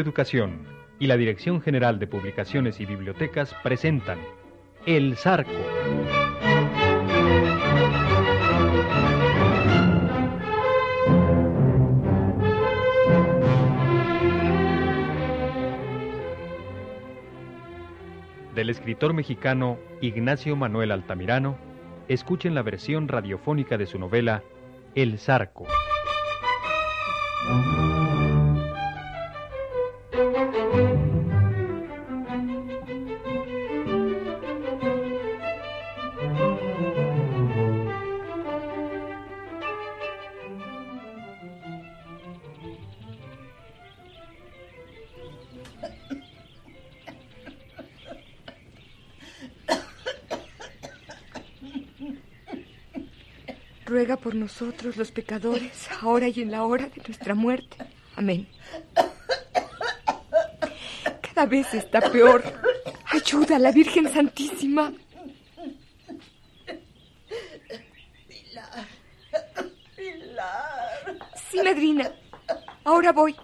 Educación y la Dirección General de Publicaciones y Bibliotecas presentan El Zarco. Del escritor mexicano Ignacio Manuel Altamirano, escuchen la versión radiofónica de su novela El Zarco. Nosotros los pecadores, ahora y en la hora de nuestra muerte. Amén. Cada vez está peor. Ayuda a la Virgen Santísima. Pilar. Pilar. Sí, madrina. Ahora voy.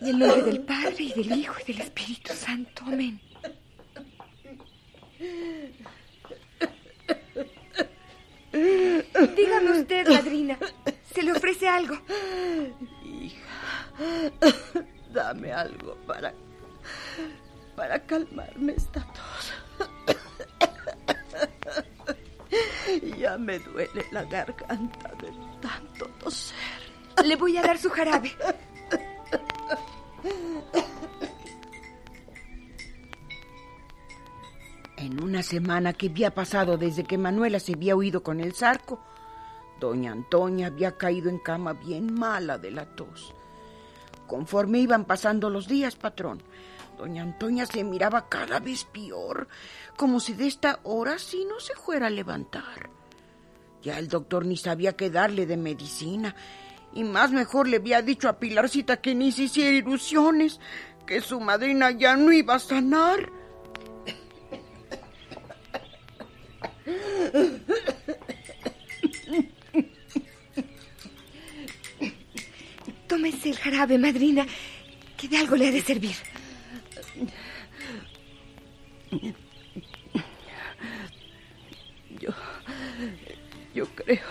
En el nombre del Padre y del Hijo y del Espíritu Santo. Amén. Dígame usted, madrina. ¿Se le ofrece algo? Hija, dame algo para. para calmarme esta tos. Ya me duele la garganta de tanto toser. Le voy a dar su jarabe. Una semana que había pasado desde que Manuela se había huido con el zarco, doña Antonia había caído en cama bien mala de la tos. Conforme iban pasando los días, patrón, doña Antonia se miraba cada vez peor, como si de esta hora sí no se fuera a levantar. Ya el doctor ni sabía qué darle de medicina, y más mejor le había dicho a Pilarcita que ni se hiciera ilusiones, que su madrina ya no iba a sanar. Tómese el jarabe, madrina, que de algo le ha de servir. Yo. Yo creo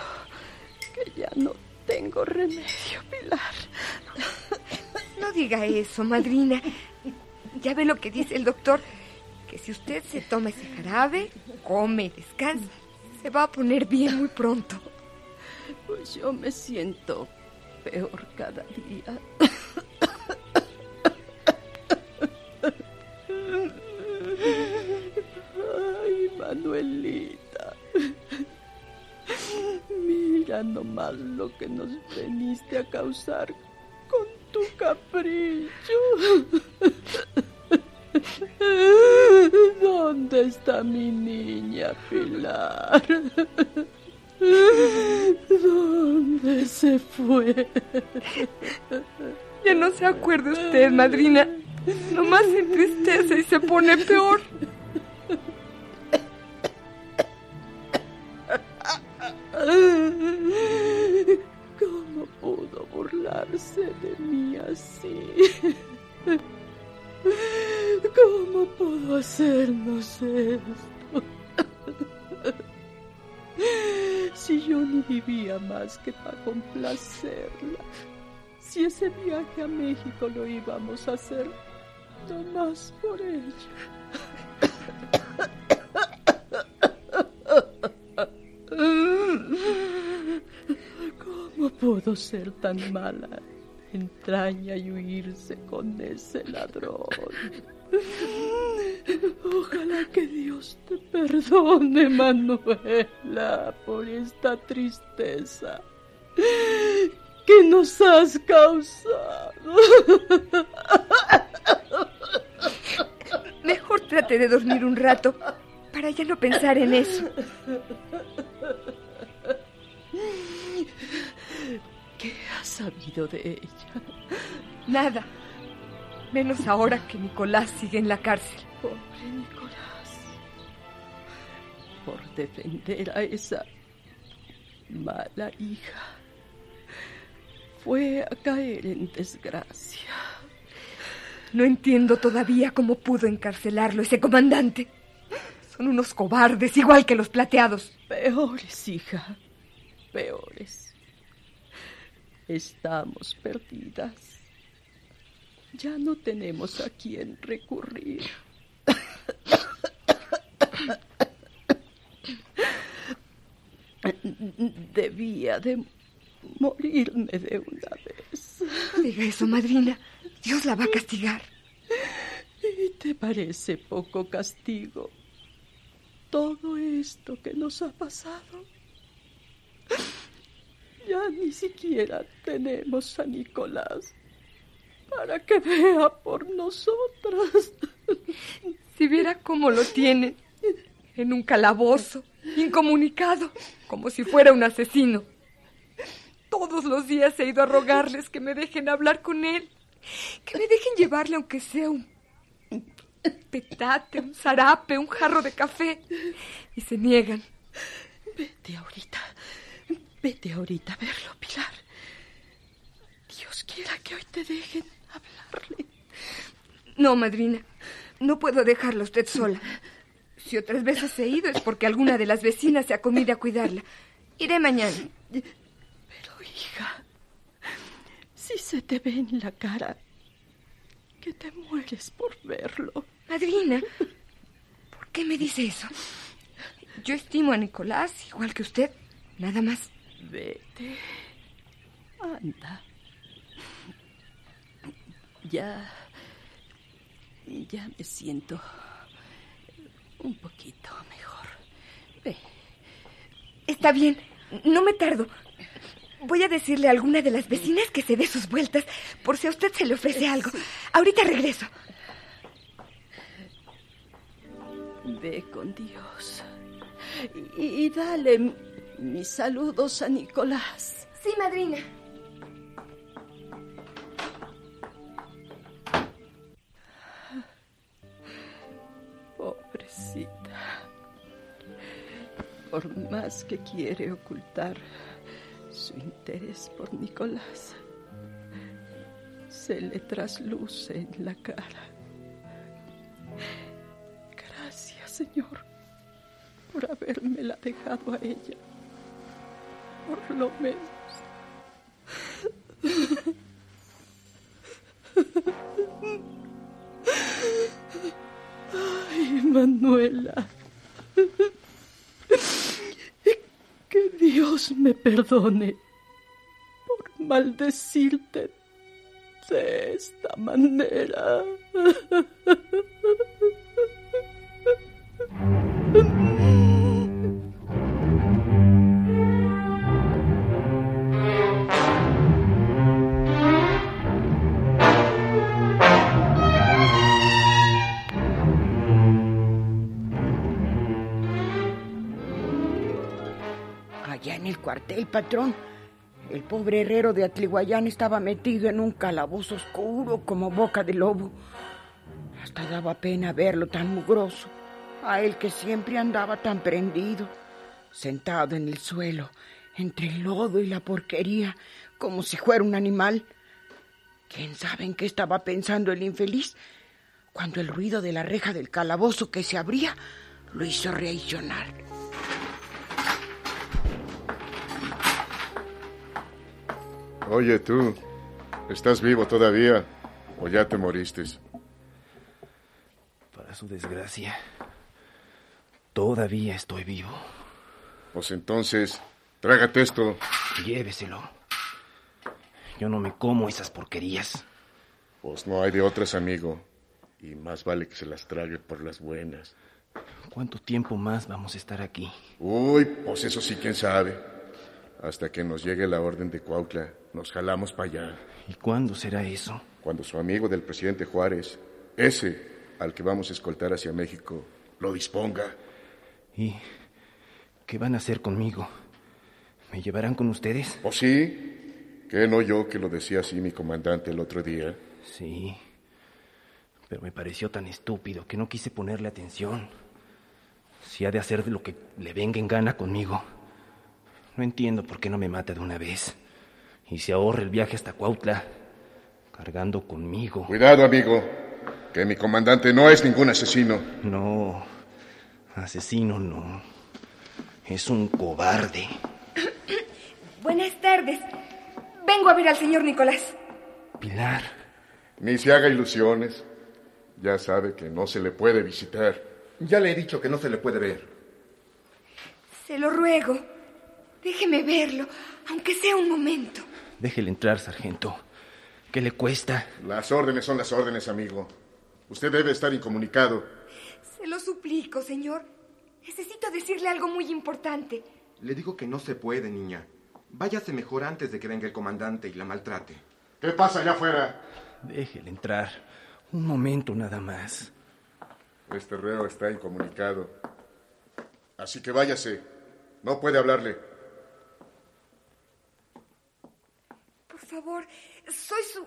que ya no tengo remedio, Pilar. No diga eso, madrina. Ya ve lo que dice el doctor, que si usted se toma ese jarabe, come y descansa, se va a poner bien muy pronto. Pues yo me siento peor cada día. Ay, Manuelita. Mira nomás lo que nos veniste a causar con tu capricho. ¿Dónde está mi niña Pilar? ¿Dónde se fue? Ya no se acuerda usted, madrina. Nomás se entristece y se pone peor. ¿Cómo pudo burlarse de mí así? ¿Cómo pudo hacernos esto? Si yo ni vivía más que para complacerla. Si ese viaje a México lo íbamos a hacer nomás por ella. ¿Cómo pudo ser tan mala entraña y huirse con ese ladrón? Ojalá que Dios te perdone, Manuela, por esta tristeza que nos has causado. Mejor trate de dormir un rato para ya no pensar en eso. Sabido de ella? Nada. Menos ahora que Nicolás sigue en la cárcel. Pobre Nicolás. Por defender a esa mala hija. Fue a caer en desgracia. No entiendo todavía cómo pudo encarcelarlo ese comandante. Son unos cobardes, igual que los plateados. Peores, hija. Peores. Estamos perdidas. Ya no tenemos a quién recurrir. Debía de morirme de una vez. No diga eso, madrina. Dios la va a castigar. ¿Y te parece poco castigo todo esto que nos ha pasado? Ya ni siquiera tenemos a Nicolás para que vea por nosotras. Si viera cómo lo tiene, en un calabozo, incomunicado, como si fuera un asesino. Todos los días he ido a rogarles que me dejen hablar con él, que me dejen llevarle aunque sea un petate, un zarape, un jarro de café. Y se niegan. Vete ahorita, vete ahorita a verlo, Pilar. Dios quiera que hoy te dejen hablarle. No, madrina, no puedo dejarla usted sola. Si otras veces he ido es porque alguna de las vecinas se ha comido a cuidarla. Iré mañana. Pero, hija, si se te ve en la cara que te mueres por verlo. Madrina, ¿por qué me dice eso? Yo estimo a Nicolás igual que usted, nada más. Vete. Anda. Ya. Ya me siento un poquito mejor. Ve. Está bien, no me tardo. Voy a decirle a alguna de las vecinas que se dé sus vueltas por si a usted se le ofrece algo. Ahorita regreso. Ve con Dios. Y, y dale mis saludos a Nicolás. Sí, madrina. Pobrecita. Por más que quiere ocultar su interés por Nicolás, se le trasluce en la cara. Gracias, Señor, por habérmela dejado a ella. Por lo menos. Ay, Manuela. Que Dios me perdone por maldecirte de esta manera. En el cuartel, patrón. El pobre herrero de Atliguayán estaba metido en un calabozo oscuro como boca de lobo. Hasta daba pena verlo tan mugroso. A él que siempre andaba tan prendido, sentado en el suelo, entre el lodo y la porquería, como si fuera un animal. ¿Quién sabe en qué estaba pensando el infeliz? Cuando el ruido de la reja del calabozo que se abría lo hizo reaccionar. Oye tú, ¿estás vivo todavía o ya te moriste? Para su desgracia, todavía estoy vivo. Pues entonces, trágate esto. Lléveselo. Yo no me como esas porquerías. Pues no hay de otras, amigo. Y más vale que se las trague por las buenas. ¿Cuánto tiempo más vamos a estar aquí? Uy, pues eso sí, quién sabe. Hasta que nos llegue la orden de Cuautla, nos jalamos para allá. ¿Y cuándo será eso? Cuando su amigo del presidente Juárez, ese al que vamos a escoltar hacia México, lo disponga. ¿Y qué van a hacer conmigo? ¿Me llevarán con ustedes? ¿O sí? ¿Qué no yo que lo decía así mi comandante el otro día? Sí. Pero me pareció tan estúpido que no quise ponerle atención. Si ha de hacer lo que le venga en gana conmigo. No entiendo por qué no me mata de una vez. Y se ahorra el viaje hasta Cuautla. cargando conmigo. Cuidado, amigo, que mi comandante no es ningún asesino. No, asesino no. Es un cobarde. Buenas tardes. Vengo a ver al señor Nicolás. Pilar. Ni se haga ilusiones. Ya sabe que no se le puede visitar. Ya le he dicho que no se le puede ver. Se lo ruego. Déjeme verlo, aunque sea un momento. Déjele entrar, sargento. ¿Qué le cuesta? Las órdenes son las órdenes, amigo. Usted debe estar incomunicado. Se lo suplico, señor. Necesito decirle algo muy importante. Le digo que no se puede, niña. Váyase mejor antes de que venga el comandante y la maltrate. ¿Qué pasa allá afuera? Déjele entrar. Un momento nada más. Este reo está incomunicado. Así que váyase. No puede hablarle. Favor, soy su.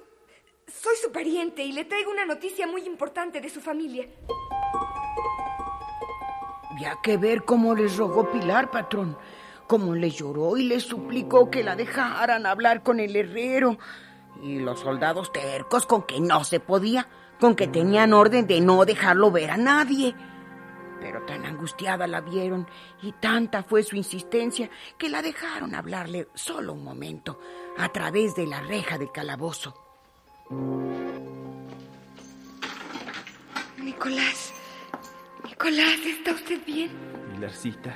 Soy su pariente y le traigo una noticia muy importante de su familia. Había que ver cómo les rogó Pilar, patrón. Cómo le lloró y le suplicó que la dejaran hablar con el herrero. Y los soldados tercos con que no se podía, con que tenían orden de no dejarlo ver a nadie. Pero tan angustiada la vieron y tanta fue su insistencia que la dejaron hablarle solo un momento a través de la reja del calabozo. Nicolás. Nicolás, ¿está usted bien? Pilarcita,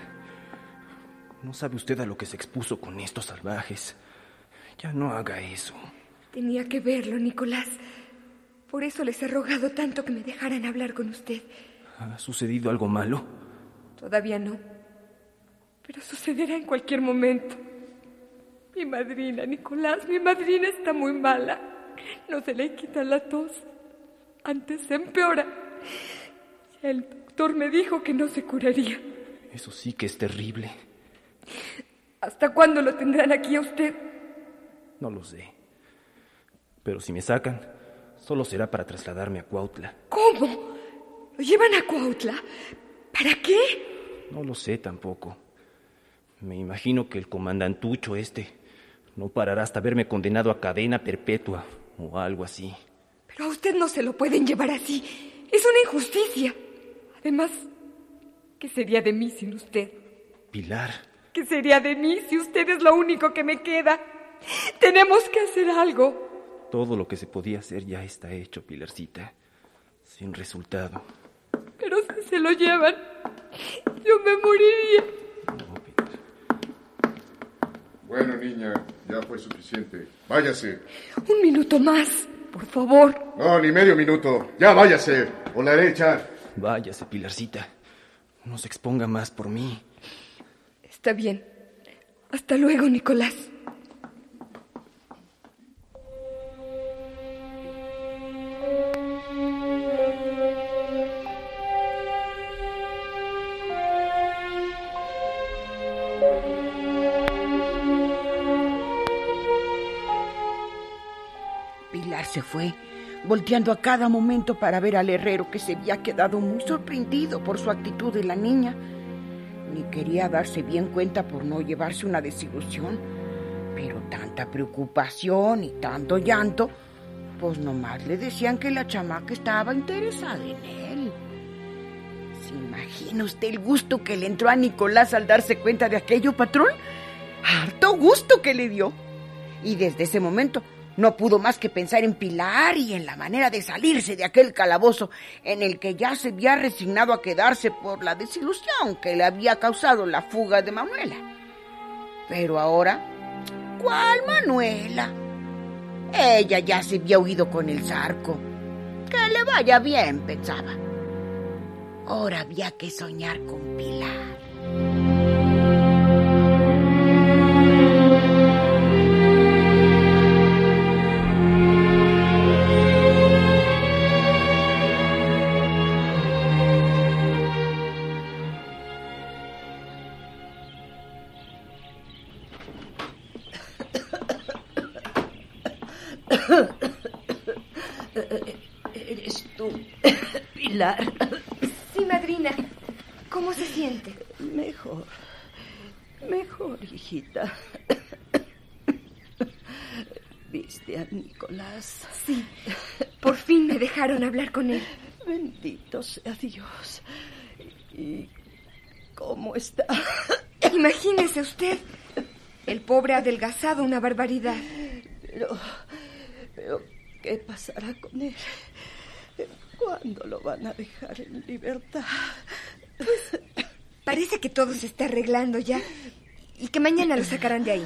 no sabe usted a lo que se expuso con estos salvajes. Ya no haga eso. Tenía que verlo, Nicolás. Por eso les he rogado tanto que me dejaran hablar con usted. ¿Ha sucedido algo malo? Todavía no. Pero sucederá en cualquier momento. Mi madrina, Nicolás, mi madrina está muy mala. No se le quita la tos. Antes se empeora. El doctor me dijo que no se curaría. Eso sí que es terrible. ¿Hasta cuándo lo tendrán aquí a usted? No lo sé. Pero si me sacan, solo será para trasladarme a Cuautla. ¿Cómo? ¿Lo llevan a Cuautla? ¿Para qué? No lo sé tampoco. Me imagino que el comandantucho este no parará hasta verme condenado a cadena perpetua o algo así. Pero a usted no se lo pueden llevar así. Es una injusticia. Además, ¿qué sería de mí sin usted? Pilar. ¿Qué sería de mí si usted es lo único que me queda? Tenemos que hacer algo. Todo lo que se podía hacer ya está hecho, Pilarcita. Sin resultado. Se lo llevan, yo me moriría. Bueno, niña, ya fue suficiente. Váyase. Un minuto más, por favor. No, ni medio minuto. Ya váyase. O la haré echar. Váyase, Pilarcita. No se exponga más por mí. Está bien. Hasta luego, Nicolás. Se fue, volteando a cada momento para ver al herrero que se había quedado muy sorprendido por su actitud de la niña. Ni quería darse bien cuenta por no llevarse una desilusión. Pero tanta preocupación y tanto llanto, pues nomás le decían que la chamaca estaba interesada en él. ¿Se imagina usted el gusto que le entró a Nicolás al darse cuenta de aquello, patrón? Harto gusto que le dio. Y desde ese momento no pudo más que pensar en Pilar y en la manera de salirse de aquel calabozo en el que ya se había resignado a quedarse por la desilusión que le había causado la fuga de Manuela. Pero ahora, ¿cuál Manuela? Ella ya se había huido con el zarco. Que le vaya bien, pensaba. Ahora había que soñar con Pilar. Sí, madrina. ¿Cómo se siente? Mejor. Mejor, hijita. viste a Nicolás? Sí. Por fin me dejaron hablar con él. Bendito sea Dios. ¿Y cómo está? Imagínese usted. El pobre adelgazado una barbaridad. Pero, pero, ¿qué pasará con él? ¿Cuándo lo van a dejar en libertad? Pues parece que todo se está arreglando ya y que mañana lo sacarán de ahí.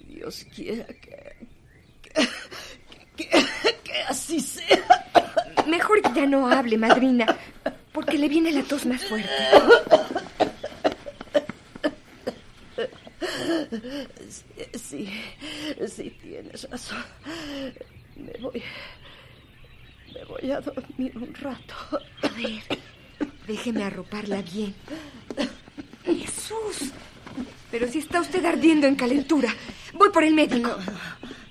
Dios quiera que, que, que, así sea. Mejor que ya no hable, madrina, porque le viene la tos más fuerte. Sí, sí, tienes razón. Me voy. Voy a dormir un rato. A ver, déjeme arroparla bien. Jesús. Pero si está usted ardiendo en calentura. Voy por el médico.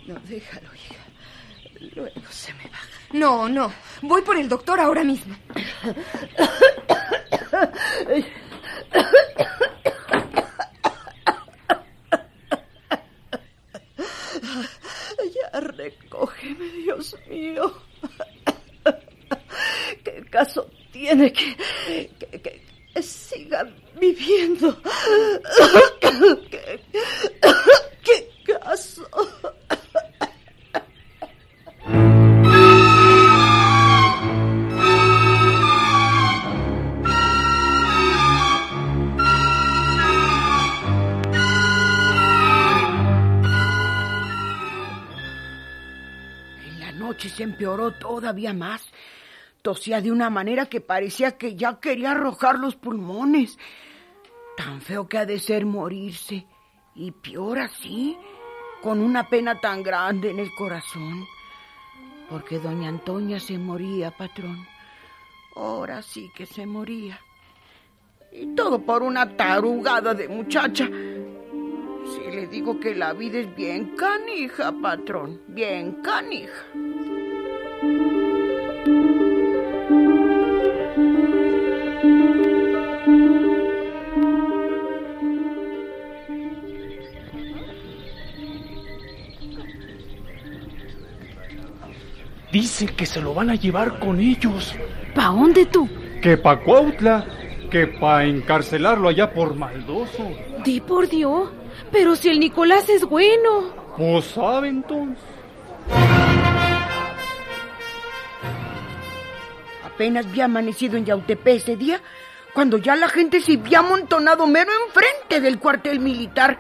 No, no, déjalo, hija. Luego se me baja. No, no. Voy por el doctor ahora mismo. Ya recógeme, Dios mío. ¿Qué caso tiene que, que, que siga viviendo? ¿Qué, qué caso? Noche se empeoró todavía más. Tosía de una manera que parecía que ya quería arrojar los pulmones. Tan feo que ha de ser morirse. Y peor así, con una pena tan grande en el corazón. Porque doña Antonia se moría, patrón. Ahora sí que se moría. Y todo por una tarugada de muchacha. Si le digo que la vida es bien canija, patrón. Bien canija. Dicen que se lo van a llevar con ellos. ¿Pa dónde tú? Que pa' Cuautla, que pa' encarcelarlo allá por maldoso. Di por Dios, pero si el Nicolás es bueno. Pues sabe entonces. Apenas había amanecido en Yautepec ese día, cuando ya la gente se había amontonado mero enfrente del cuartel militar.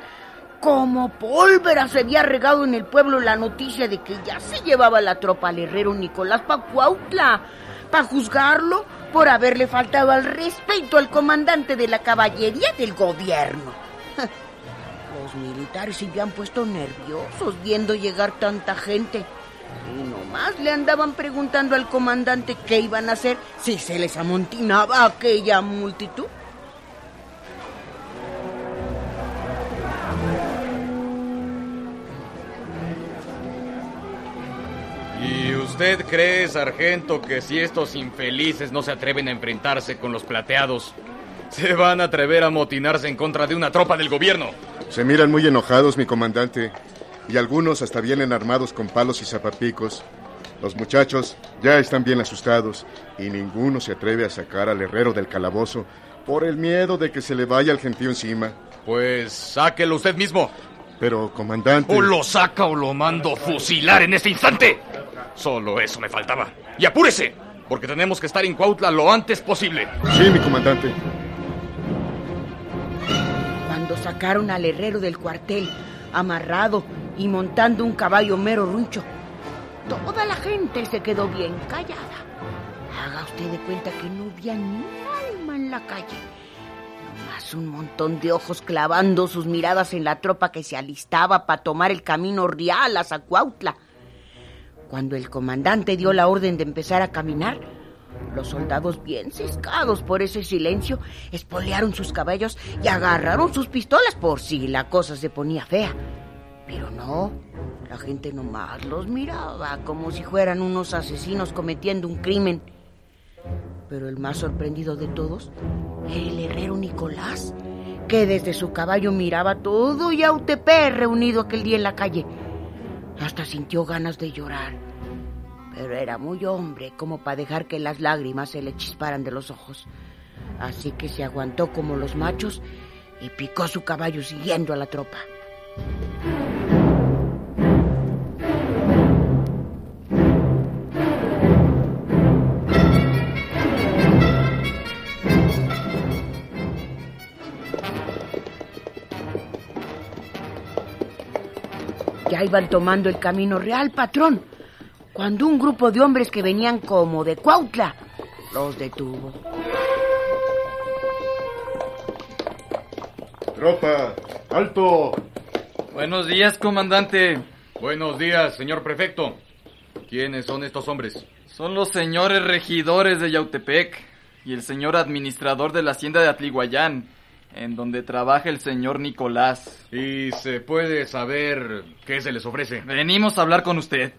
Como pólvora se había regado en el pueblo la noticia de que ya se llevaba la tropa al herrero Nicolás Pacuautla para juzgarlo por haberle faltado al respeto al comandante de la caballería del gobierno. Los militares se habían puesto nerviosos viendo llegar tanta gente. Y nomás le andaban preguntando al comandante qué iban a hacer si se les amontinaba aquella multitud. ¿Y usted cree, sargento, que si estos infelices no se atreven a enfrentarse con los plateados, se van a atrever a motinarse en contra de una tropa del gobierno? Se miran muy enojados, mi comandante, y algunos hasta vienen armados con palos y zapapicos. Los muchachos ya están bien asustados y ninguno se atreve a sacar al herrero del calabozo por el miedo de que se le vaya el gentío encima. Pues sáquelo usted mismo. Pero, comandante... O lo saca o lo mando fusilar en este instante. Solo eso me faltaba. Y apúrese, porque tenemos que estar en Cuautla lo antes posible. Sí, mi comandante. Cuando sacaron al herrero del cuartel, amarrado y montando un caballo mero runcho, toda la gente se quedó bien callada. Haga usted de cuenta que no había ni alma en la calle. Nomás un montón de ojos clavando sus miradas en la tropa que se alistaba para tomar el camino real a Zacuautla. Cuando el comandante dio la orden de empezar a caminar, los soldados, bien ciscados por ese silencio, espolearon sus caballos y agarraron sus pistolas por si la cosa se ponía fea. Pero no, la gente nomás los miraba como si fueran unos asesinos cometiendo un crimen. Pero el más sorprendido de todos era el herrero Nicolás, que desde su caballo miraba todo Yautepec reunido aquel día en la calle. Hasta sintió ganas de llorar. Pero era muy hombre como para dejar que las lágrimas se le chisparan de los ojos. Así que se aguantó como los machos y picó su caballo siguiendo a la tropa. Iban tomando el camino real, patrón, cuando un grupo de hombres que venían como de Cuautla los detuvo. Tropa, alto. Buenos días, comandante. Buenos días, señor prefecto. ¿Quiénes son estos hombres? Son los señores regidores de Yautepec y el señor administrador de la hacienda de Atliguayán, en donde trabaja el señor Nicolás. ¿Y se puede saber qué se les ofrece? Venimos a hablar con usted.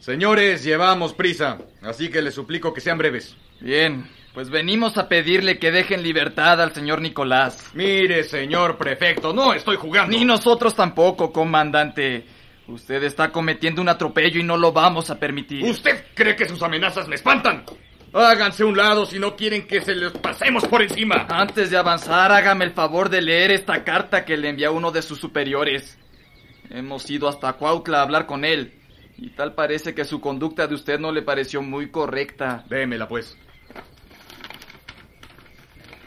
Señores, llevamos prisa, así que les suplico que sean breves. Bien, pues venimos a pedirle que dejen libertad al señor Nicolás. Mire, señor prefecto, no estoy jugando. Ni nosotros tampoco, comandante. Usted está cometiendo un atropello y no lo vamos a permitir. ¿Usted cree que sus amenazas me espantan? Háganse un lado si no quieren que se les pasemos por encima. Antes de avanzar, hágame el favor de leer esta carta que le envía uno de sus superiores. Hemos ido hasta Cuautla a hablar con él. Y tal parece que su conducta de usted no le pareció muy correcta. Démela, pues.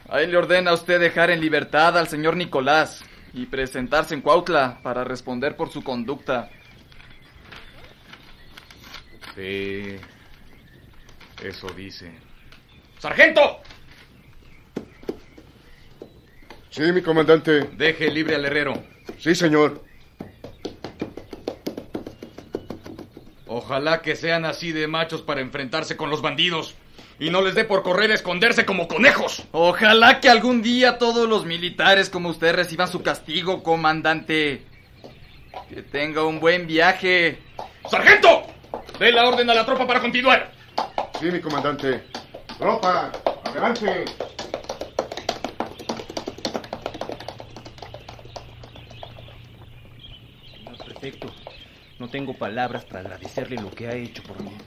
Ahí le ordena a usted dejar en libertad al señor Nicolás y presentarse en Cuautla para responder por su conducta. Sí. Eso dice. ¡Sargento! Sí, mi comandante. Deje libre al herrero. Sí, señor. Ojalá que sean así de machos para enfrentarse con los bandidos. Y no les dé por correr a esconderse como conejos. Ojalá que algún día todos los militares como usted reciban su castigo, comandante. Que tenga un buen viaje. ¡Sargento! Dé la orden a la tropa para continuar. Sí, mi comandante. Tropa, adelante. Señor prefecto, no tengo palabras para agradecerle lo que ha hecho por mí.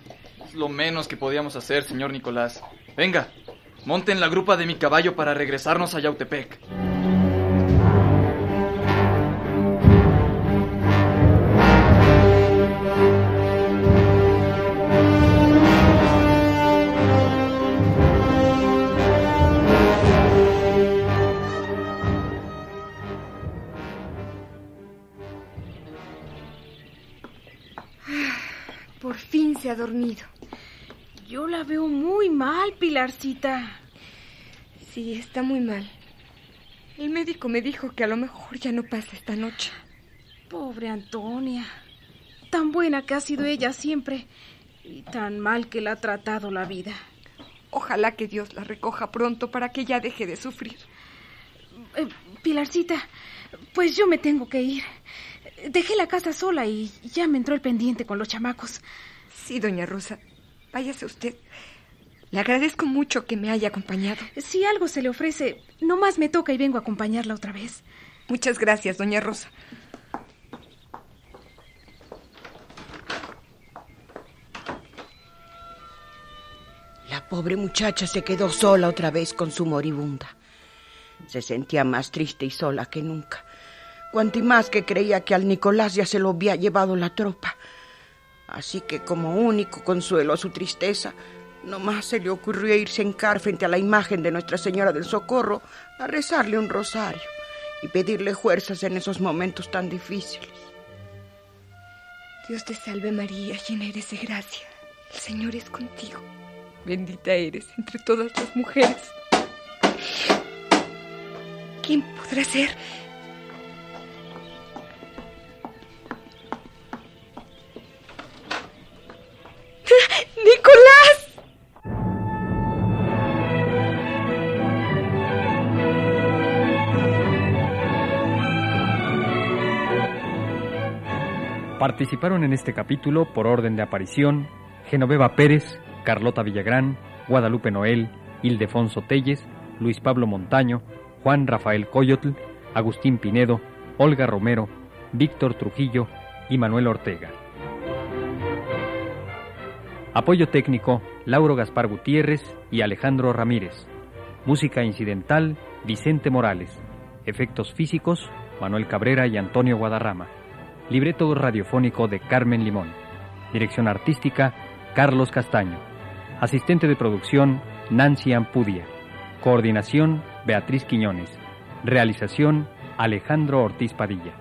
Es lo menos que podíamos hacer, señor Nicolás. Venga, monten la grupa de mi caballo para regresarnos a Yautepec. Sí, está muy mal. El médico me dijo que a lo mejor ya no pasa esta noche. Pobre Antonia. Tan buena que ha sido ella siempre y tan mal que la ha tratado la vida. Ojalá que Dios la recoja pronto para que ya deje de sufrir. Eh, Pilarcita, pues yo me tengo que ir. Dejé la casa sola y ya me entró el pendiente con los chamacos. Sí, doña Rosa. Váyase usted. Le agradezco mucho que me haya acompañado. Si algo se le ofrece, nomás me toca y vengo a acompañarla otra vez. Muchas gracias, doña Rosa. La pobre muchacha se quedó sola otra vez con su moribunda. Se sentía más triste y sola que nunca. Cuanto y más que creía que al Nicolás ya se lo había llevado la tropa. Así que como único consuelo a su tristeza, nomás se le ocurrió irse en car frente a la imagen de Nuestra Señora del Socorro a rezarle un rosario y pedirle fuerzas en esos momentos tan difíciles. Dios te salve María, llena eres de gracia. El Señor es contigo. Bendita eres entre todas las mujeres. ¿Quién podrá ser? Participaron en este capítulo, por orden de aparición, Genoveva Pérez, Carlota Villagrán, Guadalupe Noel, Ildefonso Telles, Luis Pablo Montaño, Juan Rafael Coyotl, Agustín Pinedo, Olga Romero, Víctor Trujillo y Manuel Ortega. Apoyo técnico, Lauro Gaspar Gutiérrez y Alejandro Ramírez. Música incidental, Vicente Morales. Efectos físicos, Manuel Cabrera y Antonio Guadarrama. Libreto radiofónico de Carmen Limón. Dirección artística, Carlos Castaño. Asistente de producción, Nancy Ampudia. Coordinación, Beatriz Quiñones. Realización, Alejandro Ortiz Padilla.